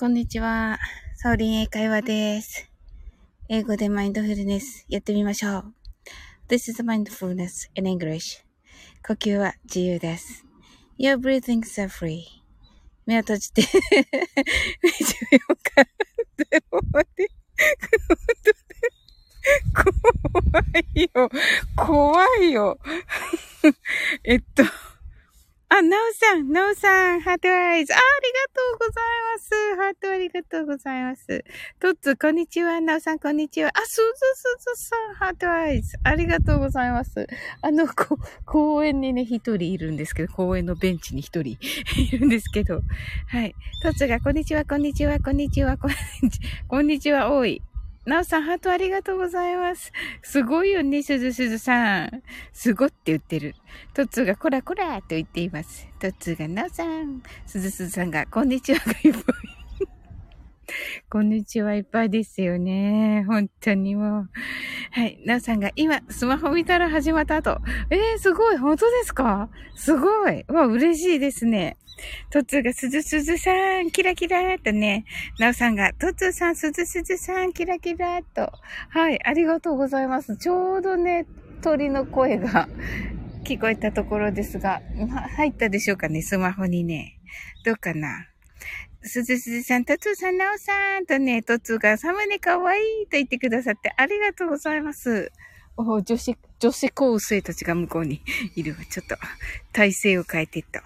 こんにちは。サオリン英会話です。英語でマインドフルネスやってみましょう。This is mindfulness in English. 呼吸は自由です。Your breathing is free. 目を閉じて目じめよかって、怖いよ。怖いよ。えっと、あ、なおさん、なおさん、 heart eyes。あ、ありがとうございます。ハートありがとうございます。トッツ、こんにちは。なおさん、こんにちは。あ、すずすずさん、 heart eyes。ありがとうございます。あの、こ、公園にね、一人いるんですけど、公園のベンチに一人 いるんですけど。はい。トッツが、こんにちは、こんにちは、こんにちは、こんにちは、こんにちは、多い。なおさん、ハートありがとうございます。すごいよね、すずすずさん。すごって言ってる。トッツーが、こらこらと言っています。トッツーが、なおさん。すずすずさんが、こんにちはがいっぱい。こんにちはいっぱいですよね。本当にもう。はい。なおさんが今、スマホ見たら始まった後。えー、すごい。本当ですか？すごい。わ、嬉しいですね。トツーがすずすずさん、キラキラーとね、なおさんが、トツーさん、すずすずさん、キラキラーと。はい、ありがとうございます。ちょうどね、鳥の声が聞こえたところですが、入ったでしょうかね、スマホにね。どうかなすずすずさん、トツーさん、なおさんとね、トツーがサムネかわいいと言ってくださってありがとうございます。お女子、女子高生たちが向こうにいる。ちょっと、体勢を変えていった。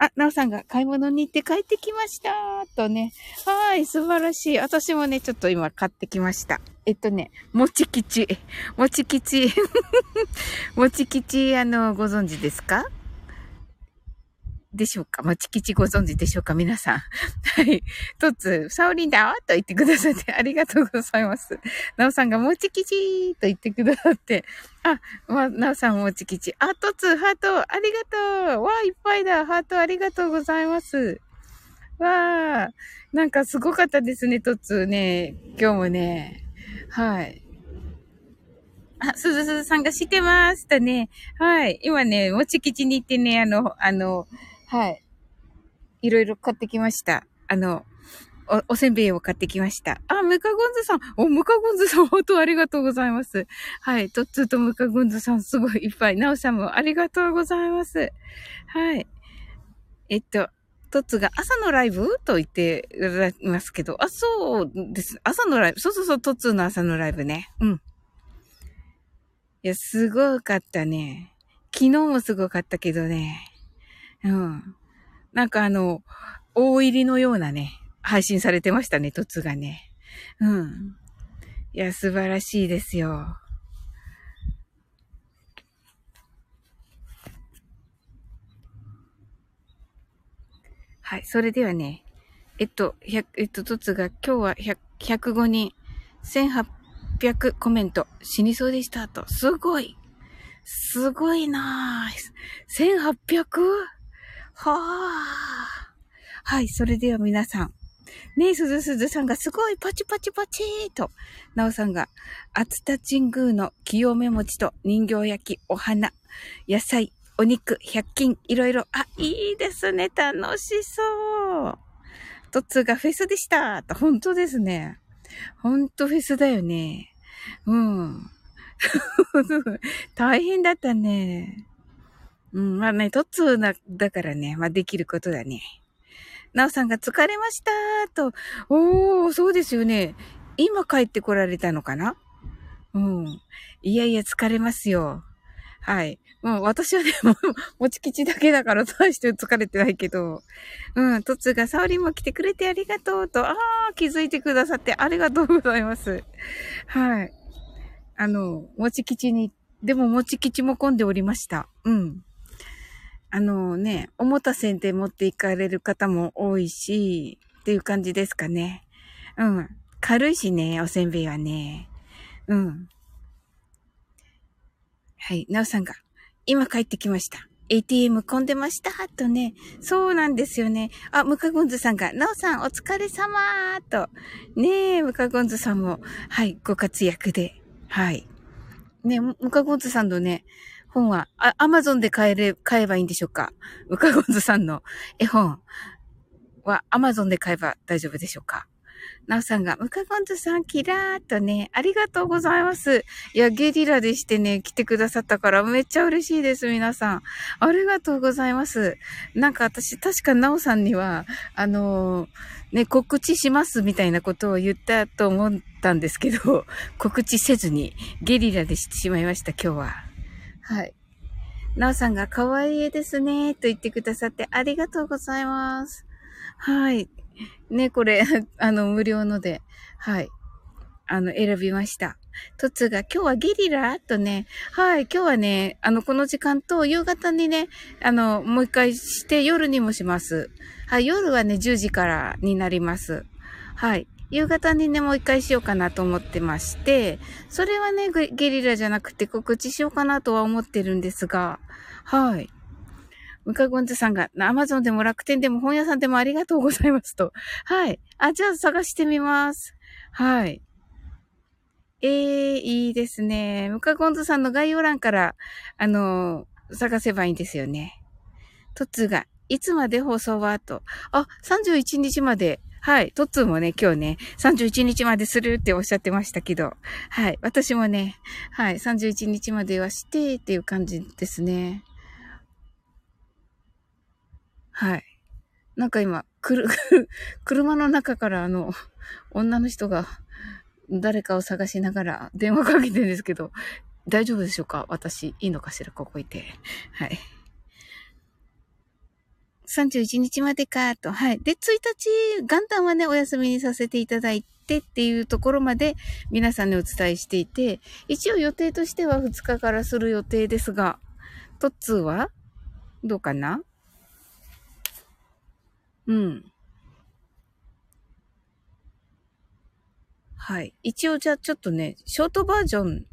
あ、なおさんが買い物に行って帰ってきました。とね。はい、素晴らしい。私もね、ちょっと今買ってきました。えっとね、もちきち。もちきち。もちきち、あの、ご存知ですか？でしょうか？まちきちご存知でしょうか？皆さん。はい。とつ、サオリンだと言ってくださって ありがとうございます。なおさんがもちきちと言ってくださって。あ、まなおさんもちきち。あ、とつ、ハート、ありがとう。わあ、いっぱいだ。ハートありがとうございます。わあ、なんかすごかったですね、とつね。今日もね。はい。あ、すずすずさんがしてましたね。はい。今ね、もちきちに行ってね、あの、あの、はい。いろいろ買ってきました。あの、お、おせんべいを買ってきました。あ、ムカゴンズさん。お、ムカゴンズさん、本当ありがとうございます。はい。トッツーとムカゴンズさん、すごいいっぱい。ナオさんもありがとうございます。はい。えっと、トッツが朝のライブと言っていますけど、あ、そうです。朝のライブ。そうそうそう、トッツーの朝のライブね。うん。いや、すごかったね。昨日もすごかったけどね。うん。なんかあの、大入りのようなね、配信されてましたね、凸がね。うん。いや、素晴らしいですよ。はい。それではね、えっと、100、えっと、トツが今日は100 105人、1800コメント、死にそうでしたと。すごい。すごいなぁ。1800? はあ。はい、それでは皆さん。ねえ、すずすずさんがすごいパチパチパチーと、なおさんが、厚田神宮の清め餅と人形焼き、お花、野菜、お肉、百均、いろいろ、あ、いいですね、楽しそう。トッツーがフェスでしたと、本当ですね。本当フェスだよね。うん。大変だったね。うん、まあね、トッツーだだからね、まあできることだね。なおさんが疲れましたと。おー、そうですよね。今帰ってこられたのかな？うん。いやいや、疲れますよ。はい。もう私はね、もう、もち吉だけだから大して疲れてないけど。うん、トツがサオリも来てくれてありがとうと。ああ、気づいてくださってありがとうございます。はい。あの、もち吉に、でももち吉も混んでおりました。うん。あのね、おもたせんで持っていかれる方も多いし、っていう感じですかね。うん。軽いしね、おせんべいはね。うん。はい、なおさんが、今帰ってきました。ATM 混んでました？とね。そうなんですよね。あ、ムカゴンズさんが、なおさんお疲れ様と。ねえ、ムカゴンズさんも、はい、ご活躍で。はい。ね、ムカゴンズさんのね、本は、アマゾンで買えれ、買えばいいんでしょうか？ウカゴンズさんの絵本。は Amazon で買えば大丈夫でしょうか？なおさんが、ムカゴンズさん、キラーっとね、ありがとうございます。いや、ゲリラでしてね、来てくださったから、めっちゃ嬉しいです、皆さん。ありがとうございます。なんか私、確かなおさんには、あのー、ね、告知しますみたいなことを言ったと思ったんですけど、告知せずに、ゲリラでしてしまいました、今日は。はい。なおさんが可愛いですね、と言ってくださってありがとうございます。はい。ね、これ、あの、無料ので、はい。あの、選びました。トツが、今日はゲリラ？とね、はい、今日はね、あの、この時間と夕方にね、あの、もう一回して夜にもします。はい、夜はね、10時からになります。はい。夕方にね、もう一回しようかなと思ってまして、それはね、ゲリラじゃなくて告知しようかなとは思ってるんですが、はい。ムカゴンズさんが、アマゾンでも楽天でも本屋さんでもありがとうございますと。はい。あ、じゃあ探してみます。はい。えー、いいですね。ムカゴンズさんの概要欄から、あのー、探せばいいんですよね。トッツーが、いつまで放送は？と。あ、31日まで。はい。トッツーもね、今日ね、31日までするっておっしゃってましたけど。はい。私もね、はい。31日まではしてっていう感じですね。はい。なんか今、くる、車の中からあの、女の人が誰かを探しながら電話かけてるんですけど、大丈夫でしょうか？私、いいのかしら？ここいて。はい。31日までか、と。はい。で、1日、元旦はね、お休みにさせていただいてっていうところまで皆さんにお伝えしていて、一応予定としては2日からする予定ですが、トッツーはどうかな？うん。はい。一応じゃあちょっとね、ショートバージョン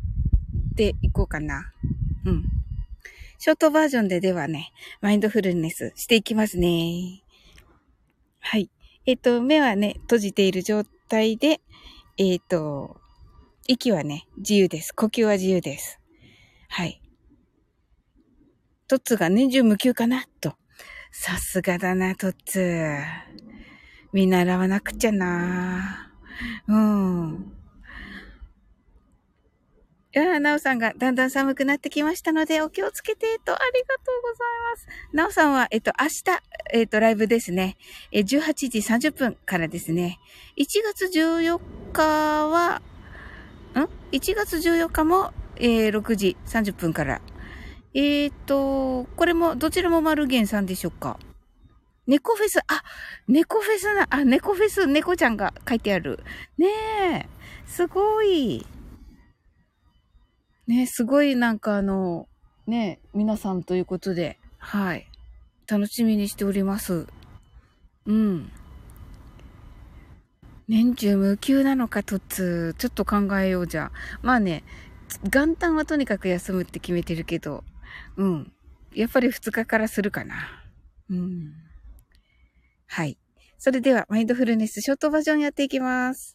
でいこうかな。うん。ショートバージョンでではね、マインドフルネスしていきますね。はい。えっ、ー、と、目はね、閉じている状態で、えっ、ー、と、息はね、自由です。呼吸は自由です。はい。トッツが年中無休かな？とさすがだな、トッツ。見習わなくちゃな。うん。いやなおさんがだんだん寒くなってきましたので、お気をつけて、と、ありがとうございます。なおさんは、えっと、明日、えっと、ライブですね。え、18時30分からですね。1月14日は、ん ?1 月14日も、えー、6時30分からえーと、これも、どちらもマルゲンさんでしょうか？猫フェス、あ、猫フェスな、あ、猫フェス、猫ちゃんが書いてある。ねえ、すごい。ねすごいなんかあの、ね皆さんということで、はい。楽しみにしております。うん。年中無休なのか、とつ、ちょっと考えようじゃ。まあね、元旦はとにかく休むって決めてるけど、うん。やっぱり2日からするかな。うん。はい。それでは、マインドフルネスショートバージョンやっていきます。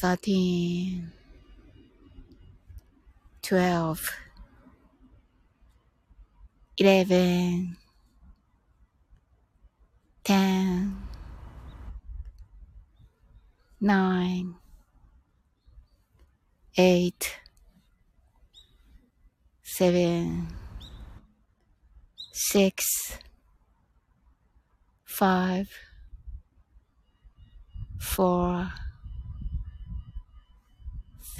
13 12 11 10 9 8 7 6 5 4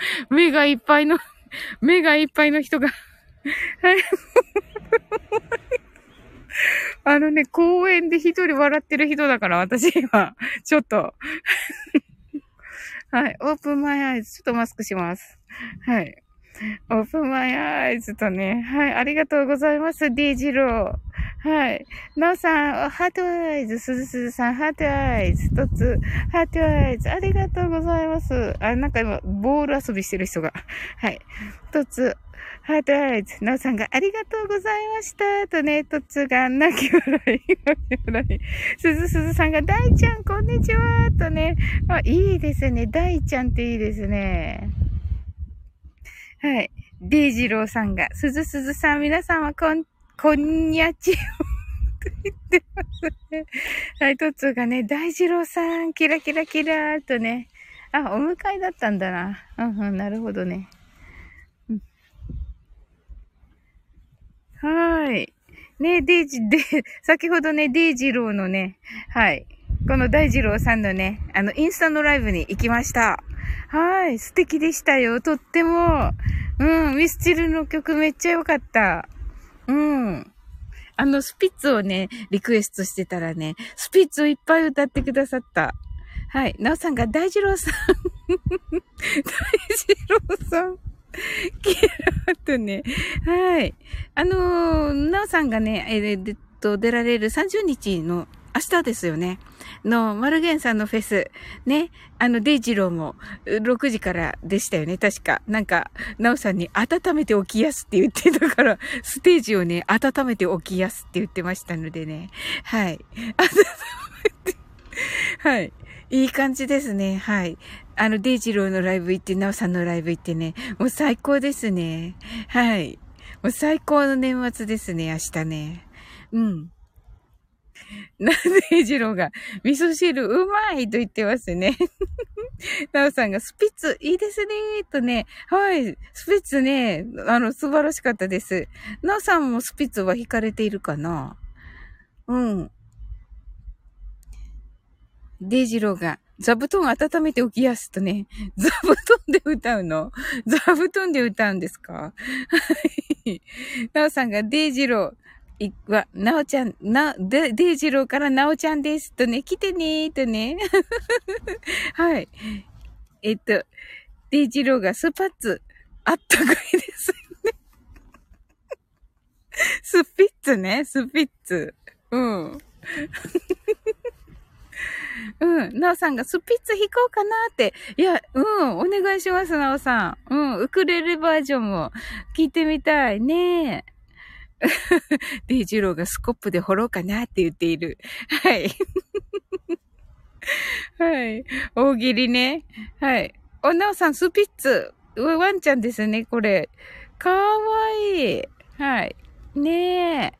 目がいっぱいの、目がいっぱいの人が。あのね、公園で一人笑ってる人だから、私今、ちょっと。はい。 open my eyes。ちょっとマスクします。はい。 open my eyes とね。はい。ありがとうございます。D ジロー。はい。なおさん、 heart eyes。すずすずさん、 heart eyes。とつ、heart eyes。ありがとうございます。あ、なんか今、ボール遊びしてる人が。はい。とつ、 heart eyes。なおさんが、ありがとうございました。とね、とつが、泣き笑い、泣き笑い。すずすずさんが、大ちゃん、こんにちは。とね。あ、いいですね。大ちゃんっていいですね。はい。デイジローさんが、すずすずさん、皆さんはこん、こんにゃちをと言ってますね。はい、トッツーがね、大二郎さん、キラキラキラーとね。あ、お迎えだったんだな。うんうん、なるほどね。はーい。ね、デイジ、で、先ほどね、デイジローのね、はい。この大二郎さんのね、あの、インスタのライブに行きました。はい。素敵でしたよ。とっても。うん。ミスチルの曲めっちゃ良かった。うん。あの、スピッツをね、リクエストしてたらね、スピッツをいっぱい歌ってくださった。はい。なおさんが大二郎さん。大二郎さん。キラーとね。はい。あのー、なおさんがね、えっと、出られる30日の明日ですよね。の、マルゲンさんのフェス。ね。あの、デイジローも6時からでしたよね。確か。なんか、ナオさんに温めておきやすって言ってたから、ステージをね、温めておきやすって言ってましたのでね。はい。温めて、はい。いい感じですね。はい。あの、デイジローのライブ行って、ナオさんのライブ行ってね。もう最高ですね。はい。もう最高の年末ですね、明日ね。うん。なんで、ジローが、味噌汁うまいと言ってますね。なおさんが、スピッツいいですねとね。はい。スピッツね、あの、素晴らしかったです。なおさんもスピッツは弾かれているかなうん。デイジローが、座布団温めておきやすとね。座布団で歌うの？座布団で歌うんですか？はい。なおさんが、デイジロー、いは、なおちゃん、な、で、デイジローからなおちゃんです。とね、来てねーとね。はい。えっと、デイジローがスパッツ、あったかいですね。スピッツね、スピッツ。うん。うん。なおさんがスピッツ弾こうかなって。いや、うん。お願いします、なおさん。うん。ウクレレバージョンも聞いてみたい。ね。デイジローがスコップで掘ろうかなって言っている。はい。はい。大喜利ね。はい。お、なおさん、スピッツ。ワンちゃんですね、これ。かわいい。はい。ねえ。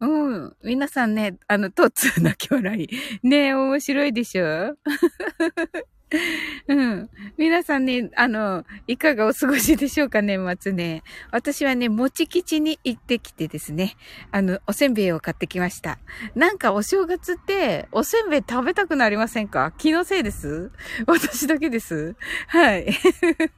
うん。皆さんね、あの、トッツー泣き笑い。ねえ、面白いでしょ？うん。皆さんね、あの、いかがお過ごしでしょうか、年末ね。私はね、もち吉に行ってきてですね、あの、おせんべいを買ってきました。なんかお正月って、おせんべい食べたくなりませんか？気のせいです？私だけです？はい。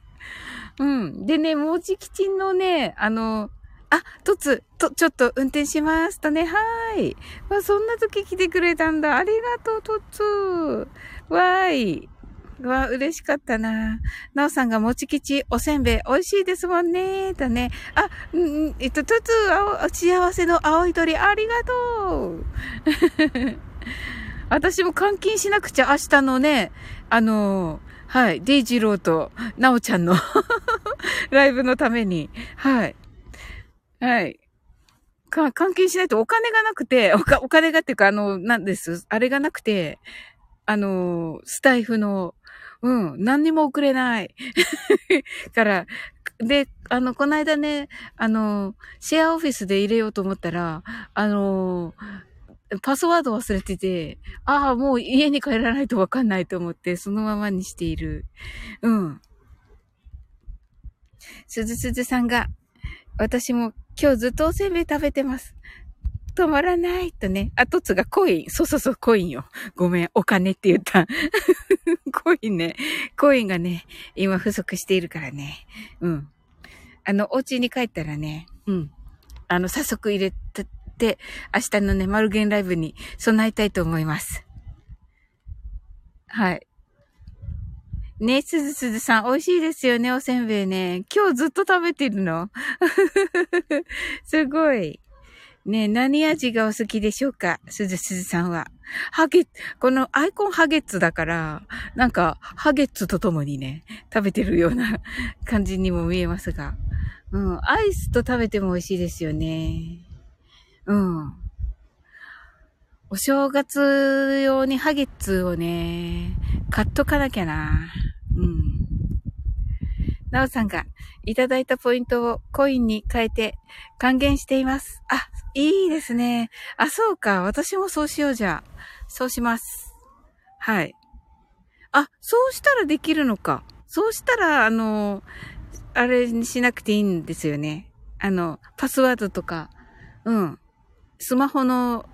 うん。でね、もち吉のね、あの、あ、とつ、と、ちょっと運転しますとね、はーい。わ、そんな時来てくれたんだ。ありがとう、とつ。わーい。うわ、嬉しかったな。なおさんがもち吉おせんべい美味しいですもんね。だね。あ、うん、えっと、トゥツー、幸せの青い鳥ありがとう。私も換金しなくちゃ明日のね、あのはい、デイジローとなおちゃんの ライブのために、はい。はい。か、換金しないとお金がなくて、おか、お金がっていうか、あの、なんです。あれがなくて、あの、スタエフの、うん、何にも送れない。から、で、あの、この間ね、あの、シェアオフィスで入れようと思ったら、あの、パスワード忘れてて、ああ、もう家に帰らないとわかんないと思って、そのままにしている。うん。すずすずさんが、私も今日ずっとおせんべい食べてます。止まらないとね。あ、とつがコイン。そうそうそう、コインよ。ごめん、お金って言った。コインね。コインがね、今不足しているからね。うん。あの、お家に帰ったらね、うん。あの、早速入れて、明日のね、マルゲンライブに備えたいと思います。はい。ねすずすずさん、美味しいですよね、おせんべいね。今日ずっと食べてるの？すごい。ね何味がお好きでしょうか？すずすずさんは。ハゲ、このアイコンハゲッツだから、なんか、ハゲッツとともにね、食べてるような 感じにも見えますが。うん、アイスと食べても美味しいですよね。うん。お正月用にハゲッツをね、買っとかなきゃな。うん。なおさんがいただいたポイントをコインに変えて還元しています。あ、いいですね。あ、そうか。私もそうしようじゃ。そうします。はい。あ、そうしたらできるのか。そうしたら、あの、あれにしなくていいんですよね。あの、パスワードとか、うん。スマホの、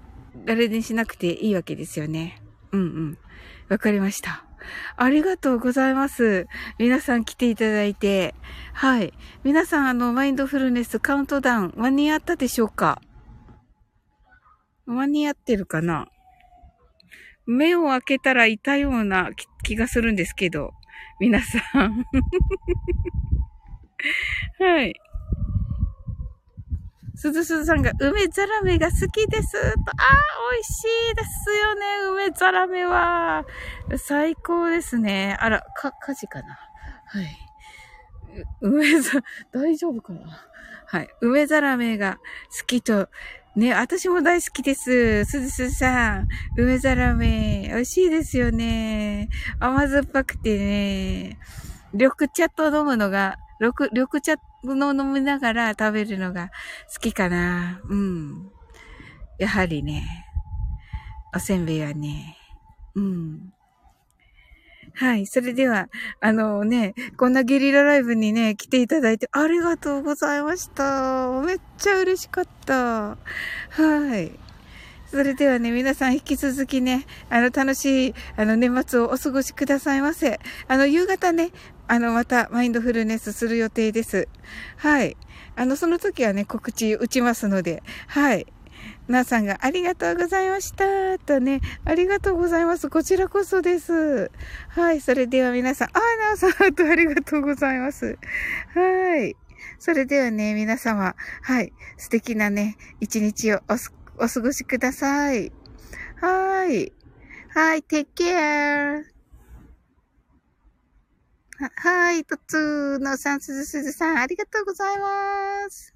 あれにしなくていいわけですよね。うんうん。わかりました。ありがとうございます。皆さん来ていただいて。はい。皆さん、あの、マインドフルネスカウントダウン間に合ったでしょうか？間に合ってるかな？目を開けたらいたような気がするんですけど。皆さん はい。すずすずさんが梅ザラメが好きですと。ああ、美味しいですよね、梅ザラメは。最高ですね。あら、か、火事かな。はい。梅ざ、大丈夫かなはい。梅ザラメが好きと、ね、私も大好きです。すずすずさん。梅ザラメ、美味しいですよね。甘酸っぱくてね。緑茶と飲むのが、緑茶の飲みながら食べるのが好きかな。うん。やはりね、おせんべいはね、うん。はい。それでは、あのね、こんなゲリラライブにね、来ていただいてありがとうございました。めっちゃ嬉しかった。はい。それではね、皆さん引き続きね、あの、楽しい、あの、年末をお過ごしくださいませ。あの、夕方ね、あの、また、マインドフルネスする予定です。はい。あの、その時はね、告知打ちますので、はい。なあさんがありがとうございました。とね、ありがとうございます。こちらこそです。はい。それでは皆さん、あ、なあさんとありがとうございます。はい。それではね、皆様、はい。素敵なね、一日をお過ごしお過ごしください。はーい。はい。take care. はい、とつーのさん、すずすずさん、ありがとうございます。